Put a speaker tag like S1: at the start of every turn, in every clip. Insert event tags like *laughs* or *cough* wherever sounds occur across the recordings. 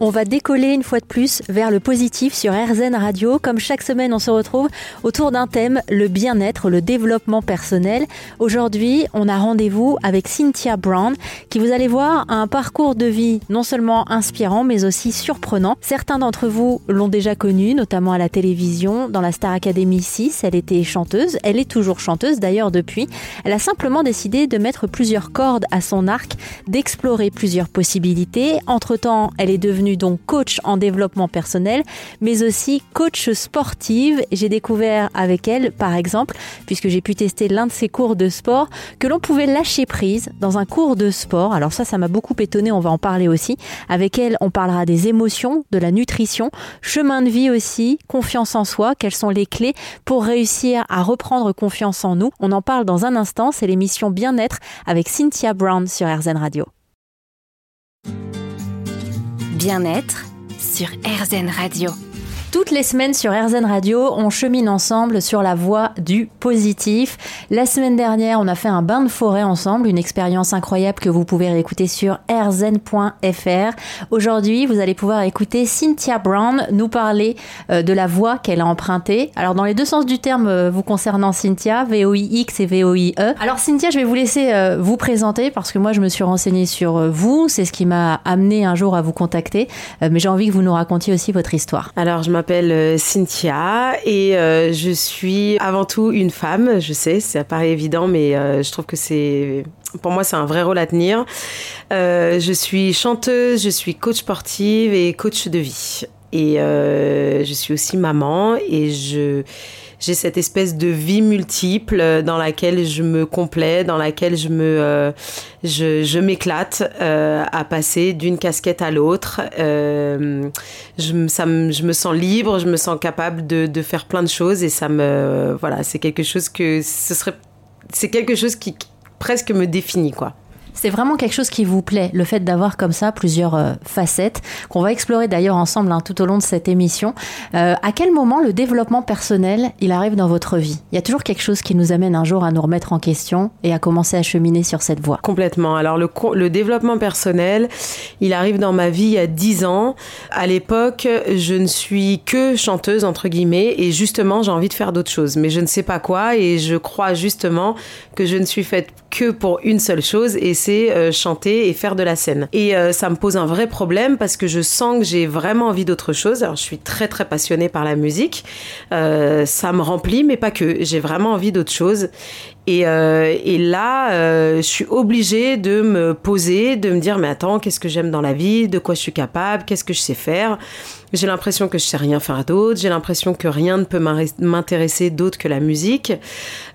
S1: On va décoller une fois de plus vers le positif sur RZN Radio. Comme chaque semaine, on se retrouve autour d'un thème, le bien-être, le développement personnel. Aujourd'hui, on a rendez-vous avec Cynthia Brown, qui vous allez voir a un parcours de vie non seulement inspirant, mais aussi surprenant. Certains d'entre vous l'ont déjà connue, notamment à la télévision, dans la Star Academy 6. Elle était chanteuse. Elle est toujours chanteuse d'ailleurs depuis. Elle a simplement décidé de mettre plusieurs cordes à son arc, d'explorer plusieurs possibilités. Entre-temps, elle est devenue donc coach en développement personnel, mais aussi coach sportive. J'ai découvert avec elle, par exemple, puisque j'ai pu tester l'un de ses cours de sport, que l'on pouvait lâcher prise dans un cours de sport. Alors ça, ça m'a beaucoup étonné, on va en parler aussi. Avec elle, on parlera des émotions, de la nutrition, chemin de vie aussi, confiance en soi, quelles sont les clés pour réussir à reprendre confiance en nous. On en parle dans un instant, c'est l'émission Bien-être avec Cynthia Brown sur RZN Radio
S2: bien-être sur RZN Radio.
S1: Toutes les semaines sur RZN Radio, on chemine ensemble sur la voie du positif. La semaine dernière, on a fait un bain de forêt ensemble, une expérience incroyable que vous pouvez réécouter sur rzn.fr. Aujourd'hui, vous allez pouvoir écouter Cynthia Brown nous parler euh, de la voie qu'elle a empruntée. Alors, dans les deux sens du terme euh, vous concernant Cynthia, VOIX et VOIE. Alors, Cynthia, je vais vous laisser euh, vous présenter parce que moi, je me suis renseignée sur vous. C'est ce qui m'a amené un jour à vous contacter. mais j'ai envie que vous nous racontiez aussi votre histoire.
S3: Alors, je m'appelle Cynthia et je suis avant tout une femme. Je sais, ça paraît évident, mais euh, je trouve que c'est pour moi, c'est un vrai rôle à tenir. je suis chanteuse, je suis coach sportive et coach de vie. Et je suis aussi maman et je j'ai cette espèce de vie multiple euh, dans laquelle je me complais, dans laquelle je me, euh, je, m'éclate euh, à passer d'une casquette à l'autre. Euh, je, ça me, je me sens libre, je me sens capable de, de faire plein de choses et ça me, voilà, c'est quelque chose que ce serait, c'est quelque chose qui presque me définit quoi.
S1: C'est vraiment quelque chose qui vous plaît, le fait d'avoir comme ça plusieurs euh, facettes, qu'on va explorer d'ailleurs ensemble hein, tout au long de cette émission. Euh, à quel moment le développement personnel, il arrive dans votre vie? Il y a toujours quelque chose qui nous amène un jour à nous remettre en question et à commencer à cheminer sur cette voie.
S3: Complètement. Alors le, le développement personnel, il arrive dans ma vie il y a 10 ans. À l'époque, je ne suis que chanteuse, entre guillemets, et justement, j'ai envie de faire d'autres choses. Mais je ne sais pas quoi, et je crois justement que je ne suis faite que pour une seule chose, et c'est euh, chanter et faire de la scène. Et euh, ça me pose un vrai problème parce que je sens que j'ai vraiment envie d'autre chose. Alors je suis très très passionnée par la musique, euh, ça me remplit, mais pas que. J'ai vraiment envie d'autre chose. Et, et, là, je suis obligée de me poser, de me dire, mais attends, qu'est-ce que j'aime dans la vie, de quoi je suis capable, qu'est-ce que je sais faire? J'ai l'impression que je sais rien faire d'autre. J'ai l'impression que rien ne peut m'intéresser d'autre que la musique.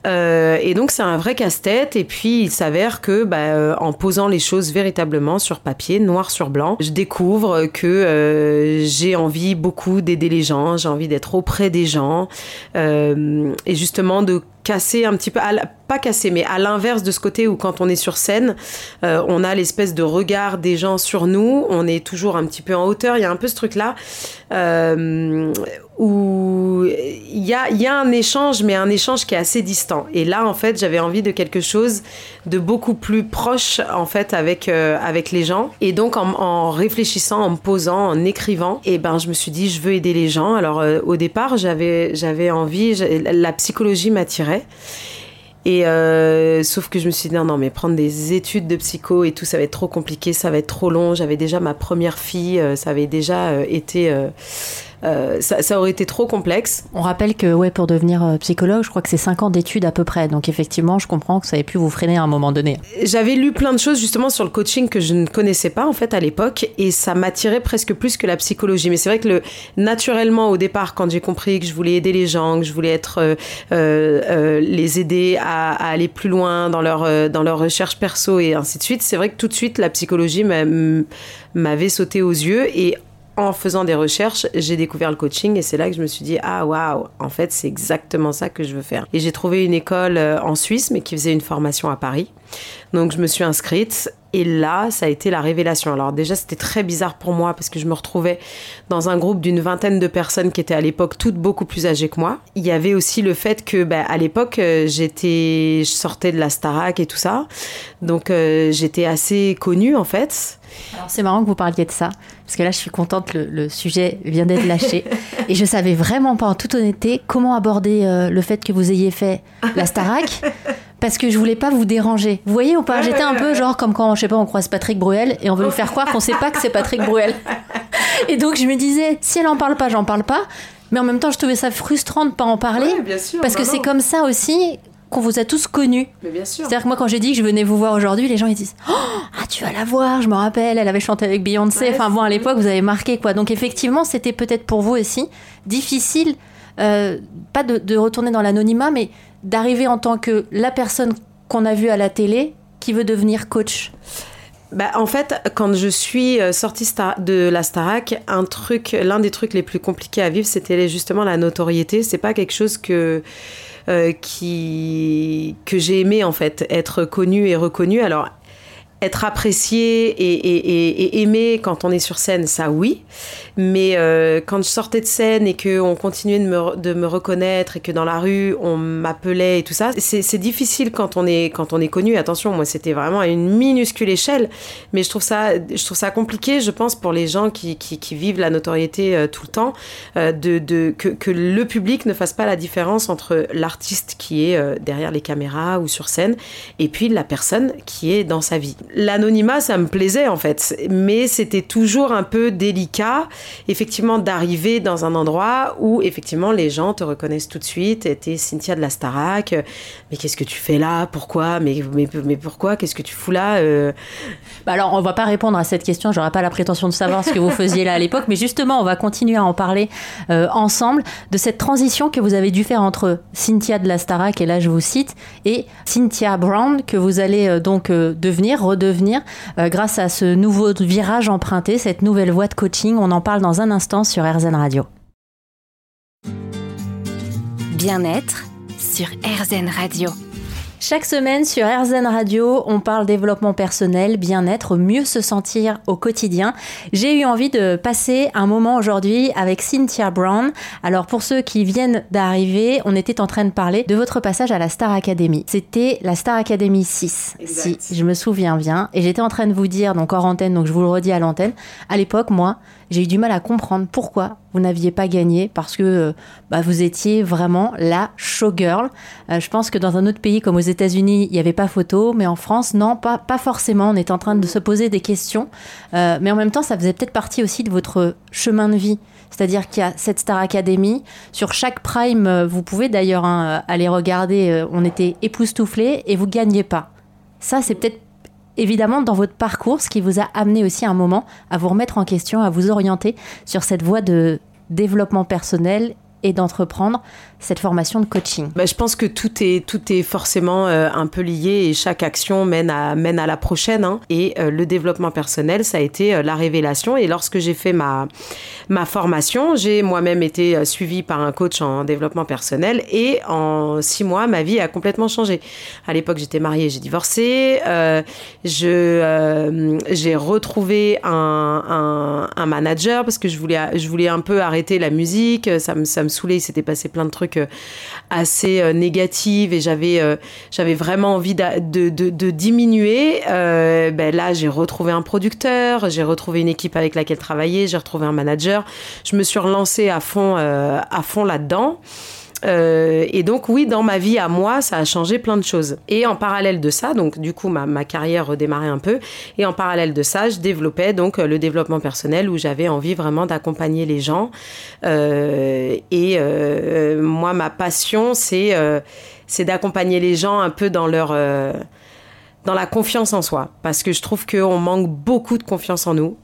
S3: Euh, et donc c'est un vrai casse-tête. Et puis il s'avère que, bah, euh, en posant les choses véritablement sur papier, noir sur blanc, je découvre que euh, j'ai envie beaucoup d'aider les gens. J'ai envie d'être auprès des gens et justement de casser un petit peu, pas casser, mais à l'inverse de ce côté où quand on est sur scène, euh, on a l'espèce de regard des gens sur nous, on est toujours un petit peu en hauteur, il y a un peu ce truc-là. Euh, où il y a, y a un échange, mais un échange qui est assez distant. Et là, en fait, j'avais envie de quelque chose de beaucoup plus proche, en fait, avec, euh, avec les gens. Et donc, en, réfléchissant, en me posant, en écrivant, et ben, je me suis dit, je veux aider les gens. Alors, euh, au départ, j'avais, envie, la psychologie m'attirait. Et euh, sauf que je me suis dit non, non, mais prendre des études de psycho et tout, ça va être trop compliqué, ça va être trop long. J'avais déjà ma première fille, ça avait déjà été euh, ça, ça, aurait été trop complexe.
S1: On rappelle que ouais, pour devenir euh, psychologue, je crois que c'est 5 ans d'études à peu près. Donc effectivement, je comprends que ça ait pu vous freiner à un moment donné.
S3: J'avais lu plein de choses justement sur le coaching que je ne connaissais pas en fait à l'époque et ça m'attirait presque plus que la psychologie. Mais c'est vrai que le, naturellement au départ, quand j'ai compris que je voulais aider les gens, que je voulais être euh, euh, les aider à, à, aller plus loin dans leur dans leur recherche perso et ainsi de suite, c'est vrai que tout de suite la psychologie m'avait sauté aux yeux et en faisant des recherches, j'ai découvert le coaching et c'est là que je me suis dit ah waouh, en fait c'est exactement ça que je veux faire. Et j'ai trouvé une école euh, en Suisse mais qui faisait une formation à Paris. Donc je me suis inscrite Et là, ça a été la révélation. Alors déjà, c'était très bizarre pour moi parce que je me retrouvais dans un groupe d'une vingtaine de personnes qui étaient à l'époque toutes beaucoup plus âgées que moi. Il y avait aussi le fait que, bah, à l'époque, euh, j'étais, je sortais de la Starac et tout ça, donc euh, j'étais assez connue en fait.
S1: Alors c'est marrant que vous parliez de ça, parce que là je suis contente, le, le sujet vient d'être lâché. *laughs* et je savais vraiment pas en toute honnêteté comment aborder euh, le fait que vous ayez fait la Starac. Parce que je voulais pas vous déranger. Vous voyez ou pas J'étais un peu genre comme quand, je sais pas, on croise Patrick Bruel et on veut lui faire croire qu'on sait pas que c'est Patrick Bruel. *laughs* Et donc je me disais, si elle en parle pas, j'en parle pas. Mais en même temps, je trouvais ça frustrant de pas en parler.
S3: Ouais, bien sûr,
S1: parce que c'est comme ça aussi qu'on vous a tous connus.
S3: Mais bien sûr.
S1: C'est-à-dire que moi, quand j'ai dit que je venais vous voir aujourd'hui, les gens ils disent oh, Ah, tu vas la voir, je me rappelle, elle avait chanté avec Beyoncé.
S3: Ouais,
S1: enfin bon, à l'époque, vous avez marqué quoi. Donc effectivement, c'était peut-être pour vous aussi difficile, euh, pas de, de retourner dans l'anonymat, mais d'arriver en tant que la personne qu'on a vue à la télé qui veut devenir coach.
S3: Bah, en fait, quand je suis euh, sortie de la Starac, l'un des trucs les plus compliqués à vivre, c'était justement la notoriété. C'est pas quelque chose que euh, que j'ai aimé en fait, être connu et reconnu. Alors être apprécié et, aimé quand on est sur scène, ça oui. Mais euh, quand je sortais de scène et qu'on continuait de me, reconnaître et que dans la rue on m'appelait et tout ça, c'est difficile quand on est connu. Attention, moi c'était vraiment à une minuscule échelle, mais je trouve ça compliqué, je pense pour les gens qui, vivent la notoriété euh, tout le temps, euh, que, le public ne fasse pas la différence entre l'artiste qui est derrière les caméras ou sur scène et puis la personne qui est dans sa vie. L'anonymat, ça me plaisait en fait, mais c'était toujours un peu délicat, effectivement, d'arriver dans un endroit où effectivement les gens te reconnaissent tout de suite. T'es Cynthia de la Starac, mais qu'est-ce que tu fais là? Pourquoi? Mais, mais, mais pourquoi? Qu'est-ce que tu fous là Euh,
S1: Bah alors, on va pas répondre à cette question. J'aurais pas la prétention de savoir ce que vous faisiez là à l'époque, mais justement, on va continuer à en parler euh, ensemble de cette transition que vous avez dû faire entre Cynthia de la Starac, et là je vous cite, et Cynthia Brown que vous allez euh, donc devenir, redevenir, euh, grâce à ce nouveau virage emprunté, cette nouvelle voie de coaching. On en parle dans un instant sur RZN Radio.
S2: Bien-être sur RZN Radio.
S1: Chaque semaine sur RZN Radio, on parle développement personnel, bien-être, mieux se sentir au quotidien. J'ai eu envie de passer un moment aujourd'hui avec Cynthia Brown. Alors pour ceux qui viennent d'arriver, on était en train de parler de votre passage à la Star Academy. C'était la Star Academy 6,
S3: Exact.
S1: si je me souviens bien. Et j'étais en train de vous dire, donc hors antenne, donc je vous le redis à l'antenne, à l'époque, moi, j'ai eu du mal à comprendre pourquoi vous n'aviez pas gagné parce que euh, bah, vous étiez vraiment la showgirl. Euh, je pense que dans un autre pays comme aux États-Unis, il n'y avait pas photo, mais en France, non, pas, pas forcément. On est en train de se poser des questions, Euh, mais en même temps, ça faisait peut-être partie aussi de votre chemin de vie. C'est-à-dire qu'il y a cette Star Academy. Sur chaque prime, euh, vous pouvez d'ailleurs hein, aller regarder, on était époustouflés et vous gagnez pas. Ça, c'est peut-être évidemment dans votre parcours, ce qui vous a amené aussi un moment à vous remettre en question, à vous orienter sur cette voie de développement personnel et d'entreprendre cette formation de coaching.
S3: Bah, je pense que tout est, tout est forcément euh, un peu lié et chaque action mène à, mène à la prochaine. hein. Et euh, le développement personnel, ça a été euh, la révélation. Et lorsque j'ai fait ma, ma formation, j'ai moi-même été suivie par un coach en développement personnel. Et en six mois, ma vie a complètement changé. À l'époque, j'étais mariée, j'ai divorcé. je, j'ai retrouvé un, un, un manager parce que je voulais, je voulais un peu arrêter la musique. Ça me, ça me saoulait. Il s'était passé plein de trucs euh, assez euh, négatifs et j'avais, euh, vraiment envie de, de, diminuer. Ben là, j'ai retrouvé un producteur, j'ai retrouvé une équipe avec laquelle travailler, j'ai retrouvé un manager. Je me suis relancée à fond, à fond là-dedans. Euh, et donc oui, dans ma vie à moi, ça a changé plein de choses. Et en parallèle de ça, donc du coup ma, ma carrière redémarrait un peu. Et en parallèle de ça, je développais donc euh, le développement personnel où j'avais envie vraiment d'accompagner les gens. Euh, et moi, ma passion, c'est c'est d'accompagner les gens un peu dans leur dans la confiance en soi, parce que je trouve qu'on manque beaucoup de confiance en nous,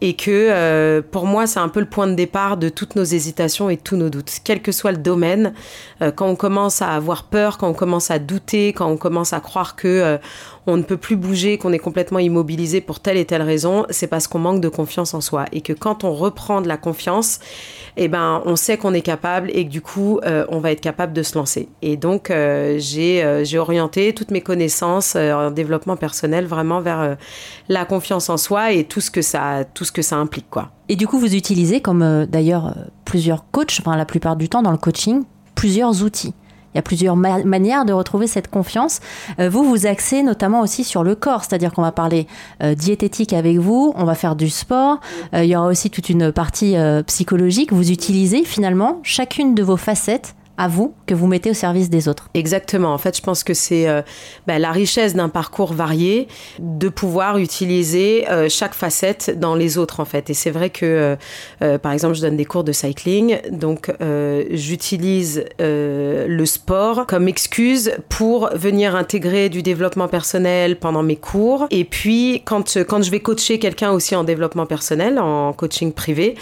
S3: et que euh, pour moi, c'est un peu le point de départ de toutes nos hésitations et tous nos doutes, quel que soit le domaine. euh, quand on commence à avoir peur, quand on commence à douter, quand on commence à croire que euh, on ne peut plus bouger, qu'on est complètement immobilisé pour telle et telle raison, c'est parce qu'on manque de confiance en soi, et que quand on reprend de la confiance, eh ben, on sait qu'on est capable et que du coup, euh, on va être capable de se lancer. Et donc, euh, j'ai euh, j'ai orienté toutes mes connaissances en développement personnel, vraiment vers la confiance en soi et tout ce que ça, tout ce que ça implique, quoi.
S1: Et du coup, vous utilisez, comme d'ailleurs plusieurs coachs, enfin la plupart du temps dans le coaching, plusieurs outils. Il y a plusieurs manières de retrouver cette confiance. Euh, vous, vous axez notamment aussi sur le corps, c'est-à-dire qu'on va parler euh, diététique avec vous, on va faire du sport, euh, il y aura aussi toute une partie psychologique. Vous utilisez finalement chacune de vos facettes à vous que vous mettez au service des autres.
S3: Exactement. En fait, je pense que c'est euh, bah, la richesse d'un parcours varié de pouvoir utiliser euh, chaque facette dans les autres, en fait. Et c'est vrai que, euh, par exemple, je donne des cours de cycling, donc j'utilise le sport comme excuse pour venir intégrer du développement personnel pendant mes cours. Et puis, quand, quand je vais coacher quelqu'un aussi en développement personnel, en coaching privé,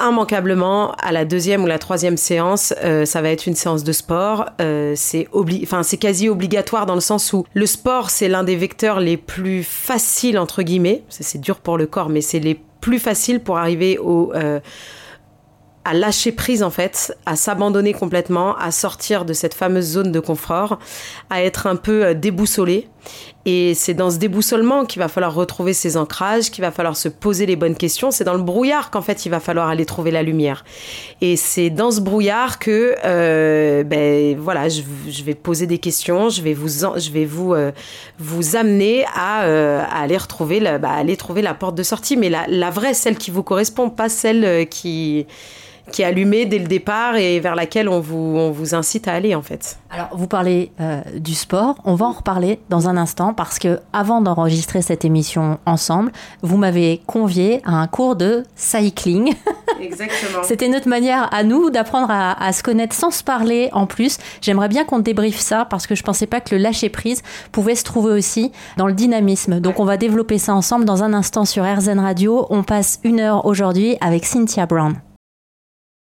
S3: immanquablement, à la deuxième ou la troisième séance, ça va être une séance de sport. Euh, c'est quasi obligatoire dans le sens où le sport, c'est l'un des vecteurs les plus faciles, entre guillemets. C'est dur pour le corps, mais c'est les plus faciles pour arriver au... Euh, à lâcher prise en fait, à s'abandonner complètement, à sortir de cette fameuse zone de confort, à être un peu euh, déboussolé. Et c'est dans ce déboussolement qu'il va falloir retrouver ses ancrages, qu'il va falloir se poser les bonnes questions. C'est dans le brouillard qu'en fait il va falloir aller trouver la lumière. Et c'est dans ce brouillard que, euh, ben voilà, je, vais poser des questions, je vais vous, je vais vous, euh, vous amener à, aller retrouver, bah, aller trouver la porte de sortie, mais la vraie, celle qui vous correspond, pas celle qui qui est allumée dès le départ et vers laquelle on vous, on vous incite à aller en fait.
S1: Alors vous parlez euh, du sport, on va en reparler dans un instant parce que avant d'enregistrer cette émission ensemble, vous m'avez convié à un cours de cycling. *laughs*
S3: Exactement.
S1: C'était notre manière à nous d'apprendre à, à, se connaître sans se parler en plus. J'aimerais bien qu'on débriefe ça parce que je pensais pas que le lâcher prise pouvait se trouver aussi dans le dynamisme. Donc on va développer ça ensemble dans un instant sur RZN Radio. On passe une heure aujourd'hui avec Cynthia Brown.